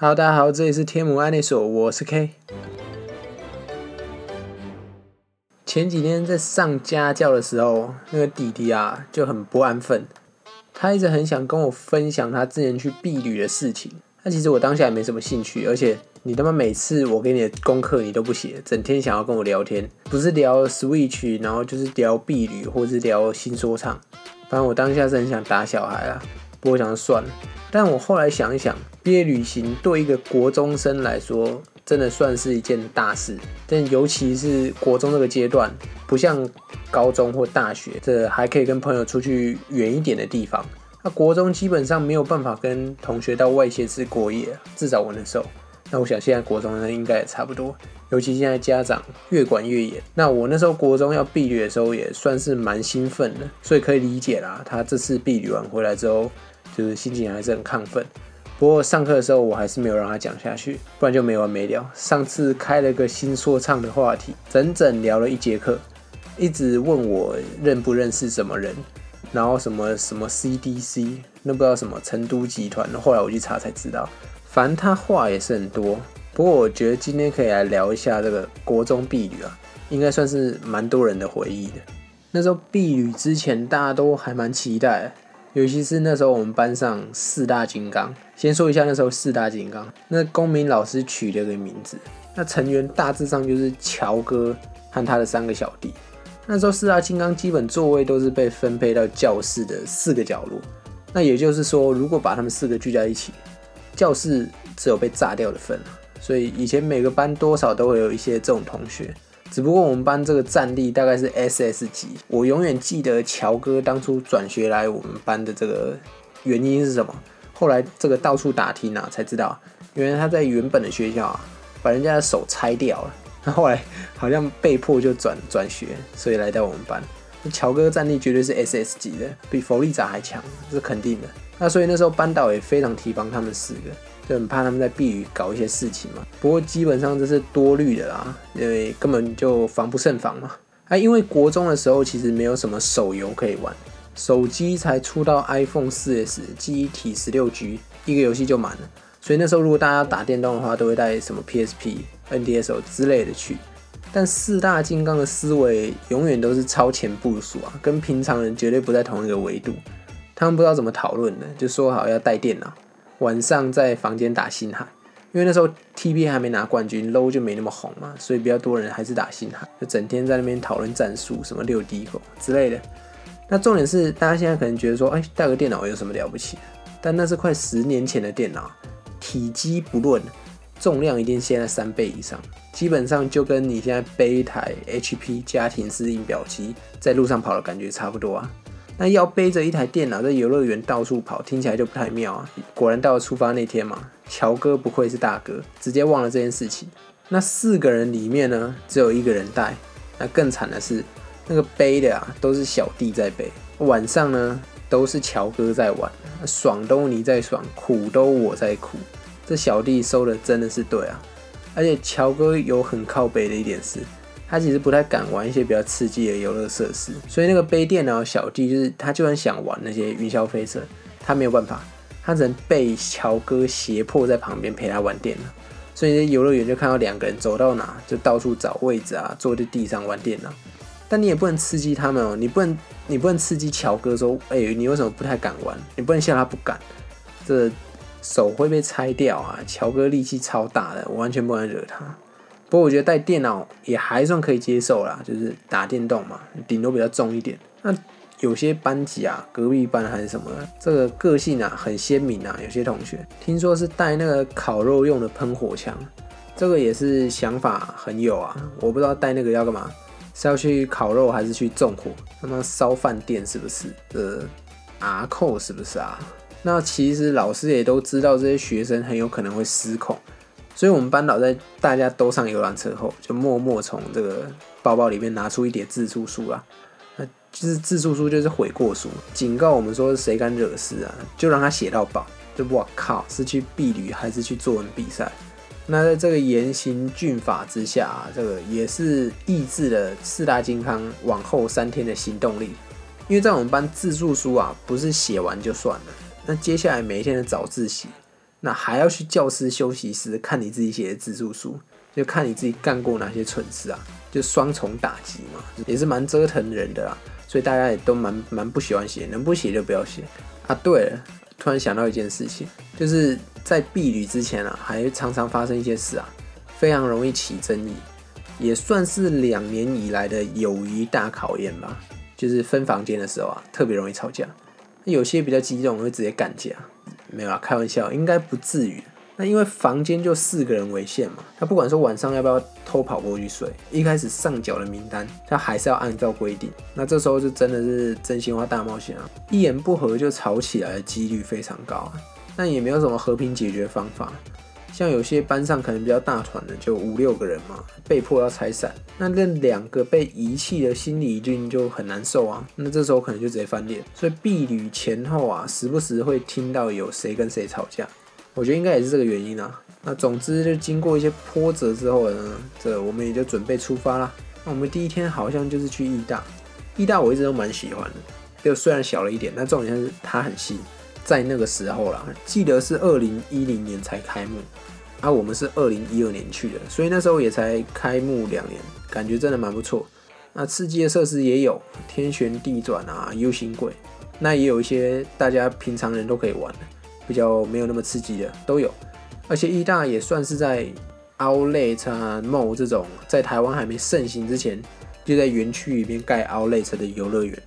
Hello，大家好，这里是天母安内所，我是 K。前几天在上家教的时候，那个弟弟啊就很不安分，他一直很想跟我分享他之前去避旅的事情。那其实我当下也没什么兴趣，而且你他妈每次我给你的功课你都不写，整天想要跟我聊天，不是聊 Switch，然后就是聊避旅，或是聊新说唱。反正我当下是很想打小孩啊，我想算了。但我后来想一想，毕业旅行对一个国中生来说，真的算是一件大事。但尤其是国中这个阶段，不像高中或大学，这还可以跟朋友出去远一点的地方。那国中基本上没有办法跟同学到外县市过夜，至少我那时候。那我想现在国中生应该也差不多，尤其现在家长越管越严。那我那时候国中要避旅的时候，也算是蛮兴奋的，所以可以理解啦。他这次避旅完回来之后，就是心情还是很亢奋。不过上课的时候，我还是没有让他讲下去，不然就没完没了。上次开了个新说唱的话题，整整聊了一节课，一直问我认不认识什么人，然后什么什么 CDC，那不知道什么成都集团。后来我去查才知道。反正他话也是很多，不过我觉得今天可以来聊一下这个国中避旅啊，应该算是蛮多人的回忆的。那时候避旅之前，大家都还蛮期待，尤其是那时候我们班上四大金刚。先说一下那时候四大金刚，那公民老师取了个名字，那成员大致上就是乔哥和他的三个小弟。那时候四大金刚基本座位都是被分配到教室的四个角落，那也就是说，如果把他们四个聚在一起。教室只有被炸掉的份所以以前每个班多少都会有一些这种同学，只不过我们班这个战力大概是 SS 级。我永远记得乔哥当初转学来我们班的这个原因是什么？后来这个到处打听啊，才知道原来他在原本的学校啊，把人家的手拆掉了，那后来好像被迫就转转学，所以来到我们班。乔哥战力绝对是 SS 级的，比弗利扎还强，这是肯定的。那所以那时候班导也非常提防他们四个，就很怕他们在避雨搞一些事情嘛。不过基本上这是多虑的啦，因为根本就防不胜防嘛。啊，因为国中的时候其实没有什么手游可以玩，手机才出到 iPhone 4S，记忆体十六 G，一个游戏就满了。所以那时候如果大家打电动的话，都会带什么 PSP、NDS 之类的去。但四大金刚的思维永远都是超前部署啊，跟平常人绝对不在同一个维度。他们不知道怎么讨论的，就说好要带电脑，晚上在房间打星海，因为那时候 T B 还没拿冠军，low 就没那么红嘛，所以比较多人还是打星海，就整天在那边讨论战术，什么六 D 狗之类的。那重点是，大家现在可能觉得说，哎，带个电脑有什么了不起？但那是快十年前的电脑，体积不论，重量一定现在三倍以上，基本上就跟你现在背一台 HP 家庭式印表机在路上跑的感觉差不多啊。那要背着一台电脑在游乐园到处跑，听起来就不太妙啊！果然到了出发那天嘛，乔哥不愧是大哥，直接忘了这件事情。那四个人里面呢，只有一个人带。那更惨的是，那个背的啊，都是小弟在背。晚上呢，都是乔哥在玩，爽都你在爽，苦都我在苦。这小弟收的真的是对啊！而且乔哥有很靠背的一点是。他其实不太敢玩一些比较刺激的游乐设施，所以那个背电脑小弟就是他，就很想玩那些云霄飞车，他没有办法，他只能被乔哥胁迫在旁边陪他玩电脑。所以游乐园就看到两个人走到哪就到处找位置啊，坐在地上玩电脑。但你也不能刺激他们哦，你不能你不能刺激乔哥说，哎，你为什么不太敢玩？你不能笑他不敢，这手会被拆掉啊！乔哥力气超大的，我完全不能惹他。不过我觉得带电脑也还算可以接受啦，就是打电动嘛，顶多比较重一点。那有些班级啊，隔壁班还是什么，这个个性啊很鲜明啊。有些同学听说是带那个烤肉用的喷火枪，这个也是想法很有啊。我不知道带那个要干嘛，是要去烤肉还是去纵火？他妈烧饭店是不是？呃，阿扣是不是啊？那其实老师也都知道这些学生很有可能会失控。所以，我们班导在大家都上游览车后，就默默从这个包包里面拿出一叠自述书啊，那就是自述书，就是悔过书，警告我们说谁敢惹事啊，就让他写到饱。就我靠，是去避旅还是去作文比赛？那在这个严刑峻法之下，这个也是抑制了四大金刚往后三天的行动力。因为在我们班自述书啊，不是写完就算了，那接下来每一天的早自习。那还要去教室休息室看你自己写的自述书，就看你自己干过哪些蠢事啊，就双重打击嘛，也是蛮折腾人的啦。所以大家也都蛮蛮不喜欢写，能不写就不要写啊。对了，突然想到一件事情，就是在避旅之前啊，还常常发生一些事啊，非常容易起争议，也算是两年以来的友谊大考验吧。就是分房间的时候啊，特别容易吵架，有些比较激动会直接干架，没有啊，开玩笑，应该不至于。那因为房间就四个人为限嘛，他不管说晚上要不要偷跑过去睡，一开始上缴的名单他还是要按照规定。那这时候就真的是真心话大冒险啊，一言不合就吵起来的几率非常高啊。但也没有什么和平解决方法，像有些班上可能比较大团的，就五六个人嘛，被迫要拆散，那那两个被遗弃的心理一定就很难受啊。那这时候可能就直接翻脸。所以避旅前后啊，时不时会听到有谁跟谁吵架。我觉得应该也是这个原因啊。那总之就经过一些波折之后呢，这我们也就准备出发啦。那我们第一天好像就是去义大，义大我一直都蛮喜欢的，就虽然小了一点，但重点是它很新。在那个时候啦，记得是二零一零年才开幕，啊，我们是二零一二年去的，所以那时候也才开幕两年，感觉真的蛮不错。那刺激的设施也有天旋地转啊，U 型轨，那也有一些大家平常人都可以玩的。比较没有那么刺激的都有，而且一大也算是在 Outlet 啊 Mall 这种在台湾还没盛行之前，就在园区里面盖 Outlet 的游乐园，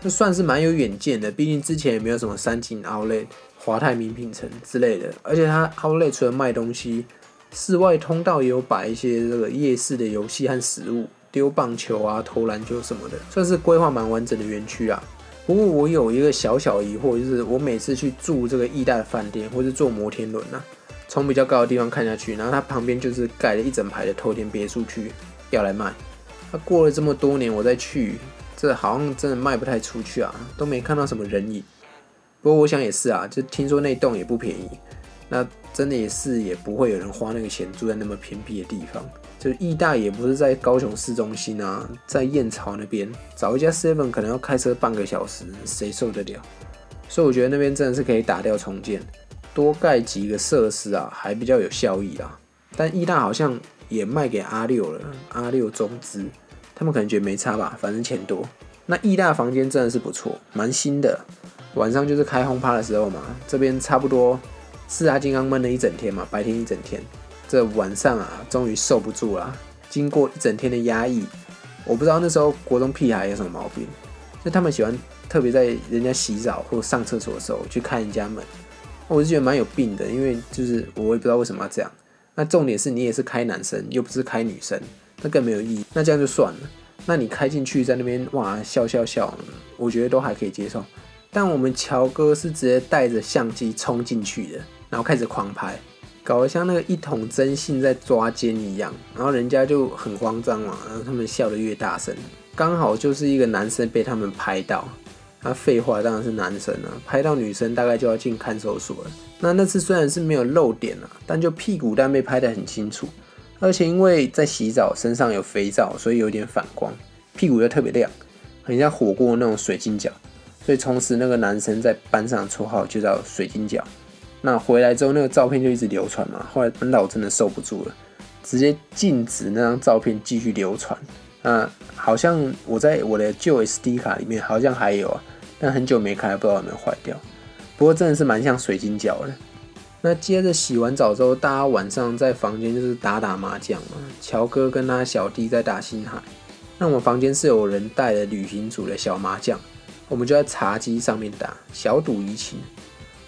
就算是蛮有远见的。毕竟之前也没有什么三井 Outlet、华泰名品城之类的，而且它 Outlet 除了卖东西，室外通道也有摆一些这个夜市的游戏和食物，丢棒球啊、投篮球什么的，算是规划蛮完整的园区啊。不过我有一个小小疑惑，就是我每次去住这个意大的饭店，或是坐摩天轮呐，从比较高的地方看下去，然后它旁边就是盖了一整排的透天别墅区要来卖。那过了这么多年，我再去，这好像真的卖不太出去啊，都没看到什么人影。不过我想也是啊，就听说那栋也不便宜，那真的也是也不会有人花那个钱住在那么偏僻的地方。就义大也不是在高雄市中心啊，在燕巢那边找一家 Seven 可能要开车半个小时，谁受得了？所以我觉得那边真的是可以打掉重建，多盖几个设施啊，还比较有效益啊。但义大好像也卖给阿六了，阿六中资，他们可能觉得没差吧，反正钱多。那义大房间真的是不错，蛮新的。晚上就是开轰趴的时候嘛，这边差不多四大金刚闷了一整天嘛，白天一整天。这晚上啊，终于受不住了。经过一整天的压抑，我不知道那时候国中屁孩有什么毛病，就他们喜欢特别在人家洗澡或上厕所的时候去开人家门，我是觉得蛮有病的。因为就是我也不知道为什么要这样。那重点是你也是开男生，又不是开女生，那更没有意义。那这样就算了。那你开进去在那边哇笑笑笑，我觉得都还可以接受。但我们乔哥是直接带着相机冲进去的，然后开始狂拍。搞得像那个一桶真信在抓奸一样，然后人家就很慌张嘛，然后他们笑得越大声，刚好就是一个男生被他们拍到，那废话当然是男生啊，拍到女生大概就要进看守所了。那那次虽然是没有漏点啊，但就屁股蛋被拍得很清楚，而且因为在洗澡，身上有肥皂，所以有点反光，屁股又特别亮，很像火锅那种水晶脚，所以从此那个男生在班上绰号就叫水晶脚。那回来之后，那个照片就一直流传嘛。后来班导真的受不住了，直接禁止那张照片继续流传。那好像我在我的旧 SD 卡里面好像还有啊，但很久没开，不知道有没有坏掉。不过真的是蛮像水晶饺的。那接着洗完澡之后，大家晚上在房间就是打打麻将嘛。乔哥跟他小弟在打星海。那我们房间是有人带了旅行组的小麻将，我们就在茶几上面打，小赌怡情。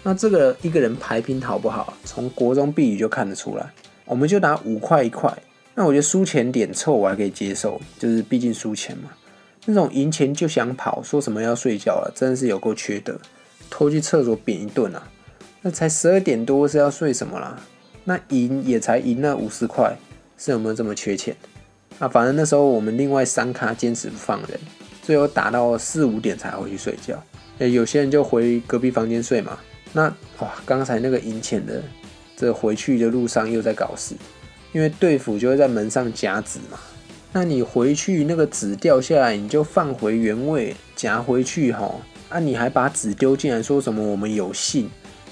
那这个一个人排品好不好？从国中毕业就看得出来。我们就拿五块一块。那我觉得输钱点臭我还可以接受，就是毕竟输钱嘛。那种赢钱就想跑，说什么要睡觉了，真的是有够缺德。拖去厕所扁一顿啊！那才十二点多是要睡什么啦？那赢也才赢那五十块，是有没有这么缺钱？啊，反正那时候我们另外三咖坚持不放人，最后打到四五点才回去睡觉。诶，有些人就回隔壁房间睡嘛。那哇，刚才那个赢钱的，这回去的路上又在搞事，因为队服就会在门上夹纸嘛。那你回去那个纸掉下来，你就放回原位夹回去哈。啊，你还把纸丢进来，说什么我们有信？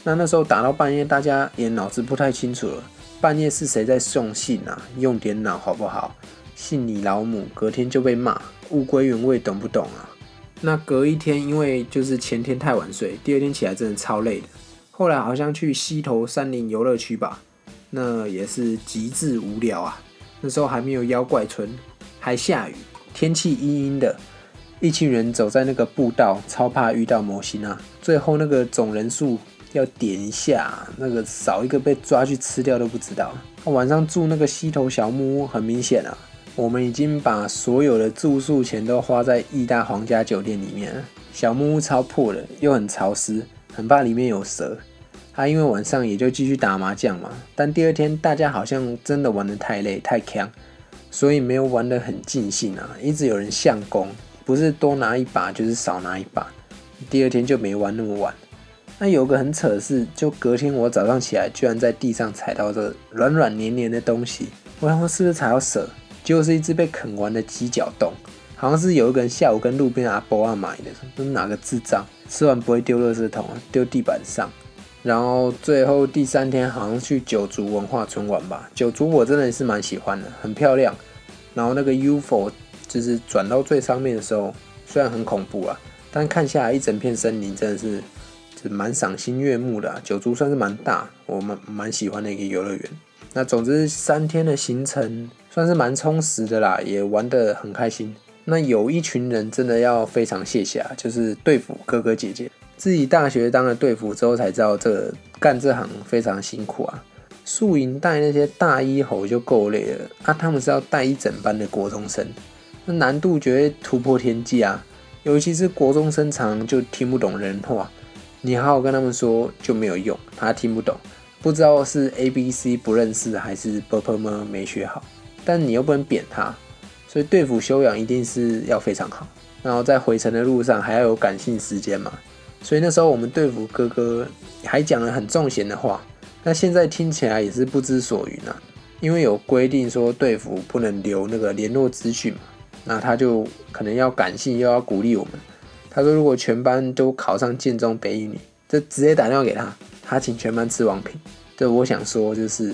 那那时候打到半夜，大家也脑子不太清楚了。半夜是谁在送信啊？用点脑好不好？信你老母！隔天就被骂，物归原位，懂不懂啊？那隔一天，因为就是前天太晚睡，第二天起来真的超累的。后来好像去溪头山林游乐区吧，那也是极致无聊啊。那时候还没有妖怪村，还下雨，天气阴阴的，一群人走在那个步道，超怕遇到魔星啊。最后那个总人数。要点一下，那个少一个被抓去吃掉都不知道。晚上住那个溪头小木屋，很明显啊，我们已经把所有的住宿钱都花在意大皇家酒店里面了。小木屋超破的，又很潮湿，很怕里面有蛇。啊，因为晚上也就继续打麻将嘛。但第二天大家好像真的玩得太累太强，所以没有玩得很尽兴啊。一直有人相公，不是多拿一把就是少拿一把。第二天就没玩那么晚。那有个很扯的事，就隔天我早上起来，居然在地上踩到这软软黏黏的东西。我想说是不是踩到蛇？结果是一只被啃完的鸡脚冻，好像是有一个人下午跟路边阿伯啊买的，是哪个智障吃完不会丢垃圾桶，丢地板上。然后最后第三天好像去九族文化村玩吧。九族我真的是蛮喜欢的，很漂亮。然后那个 UFO 就是转到最上面的时候，虽然很恐怖啊，但看下来一整片森林真的是。是蛮赏心悦目的，九族算是蛮大，我蛮蛮喜欢的一个游乐园。那总之三天的行程算是蛮充实的啦，也玩得很开心。那有一群人真的要非常谢谢啊，就是队服哥哥姐姐。自己大学当了队服之后才知道，这干这行非常辛苦啊。宿营带那些大一猴就够累了，啊，他们是要带一整班的国中生，那难度绝对突破天际啊。尤其是国中生，常就听不懂人话。你好好跟他们说就没有用，他听不懂，不知道是 A B C 不认识还是 b p m 没学好，但你又不能扁他，所以对付修养一定是要非常好。然后在回程的路上还要有感性时间嘛，所以那时候我们对付哥哥还讲了很重闲的话，那现在听起来也是不知所云啊，因为有规定说对付不能留那个联络资讯嘛，那他就可能要感性又要鼓励我们。他说：“如果全班都考上建中北一女，就直接打电话给他，他请全班吃王品。”对，我想说就是，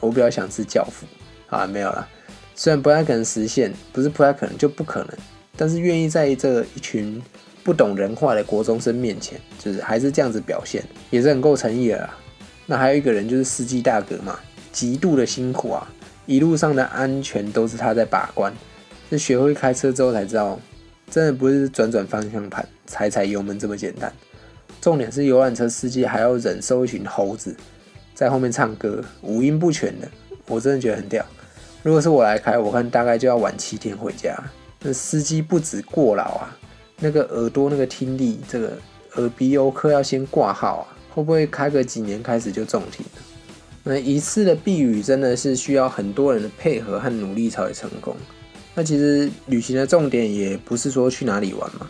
我比较想吃教父啊，没有了。虽然不太可能实现，不是不太可能，就不可能。但是愿意在这一群不懂人话的国中生面前，就是还是这样子表现，也是很够诚意的啦。那还有一个人就是司机大哥嘛，极度的辛苦啊，一路上的安全都是他在把关。是学会开车之后才知道。真的不是转转方向盘、踩踩油门这么简单。重点是游览车司机还要忍受一群猴子在后面唱歌，五音不全的，我真的觉得很屌。如果是我来开，我看大概就要晚七天回家。那司机不止过劳啊，那个耳朵那个听力，这个耳鼻喉科要先挂号啊，会不会开个几年开始就中停了？那一次的避雨真的是需要很多人的配合和努力才会成功。那其实旅行的重点也不是说去哪里玩嘛，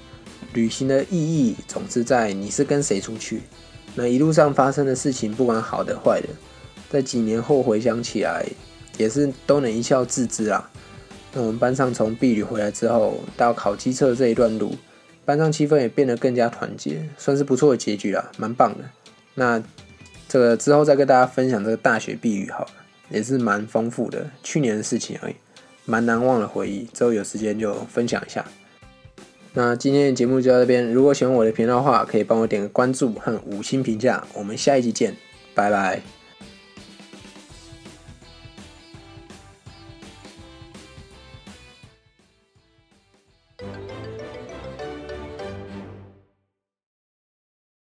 旅行的意义总是在你是跟谁出去。那一路上发生的事情，不管好的坏的，在几年后回想起来，也是都能一笑置之啊。那我们班上从避旅回来之后，到考机测这一段路，班上气氛也变得更加团结，算是不错的结局啦，蛮棒的。那这个之后再跟大家分享这个大学避旅好了，也是蛮丰富的，去年的事情而已。蛮难忘的回忆，之后有时间就分享一下。那今天的节目就到这边，如果喜欢我的频道的话，可以帮我点个关注和五星评价。我们下一集见，拜拜。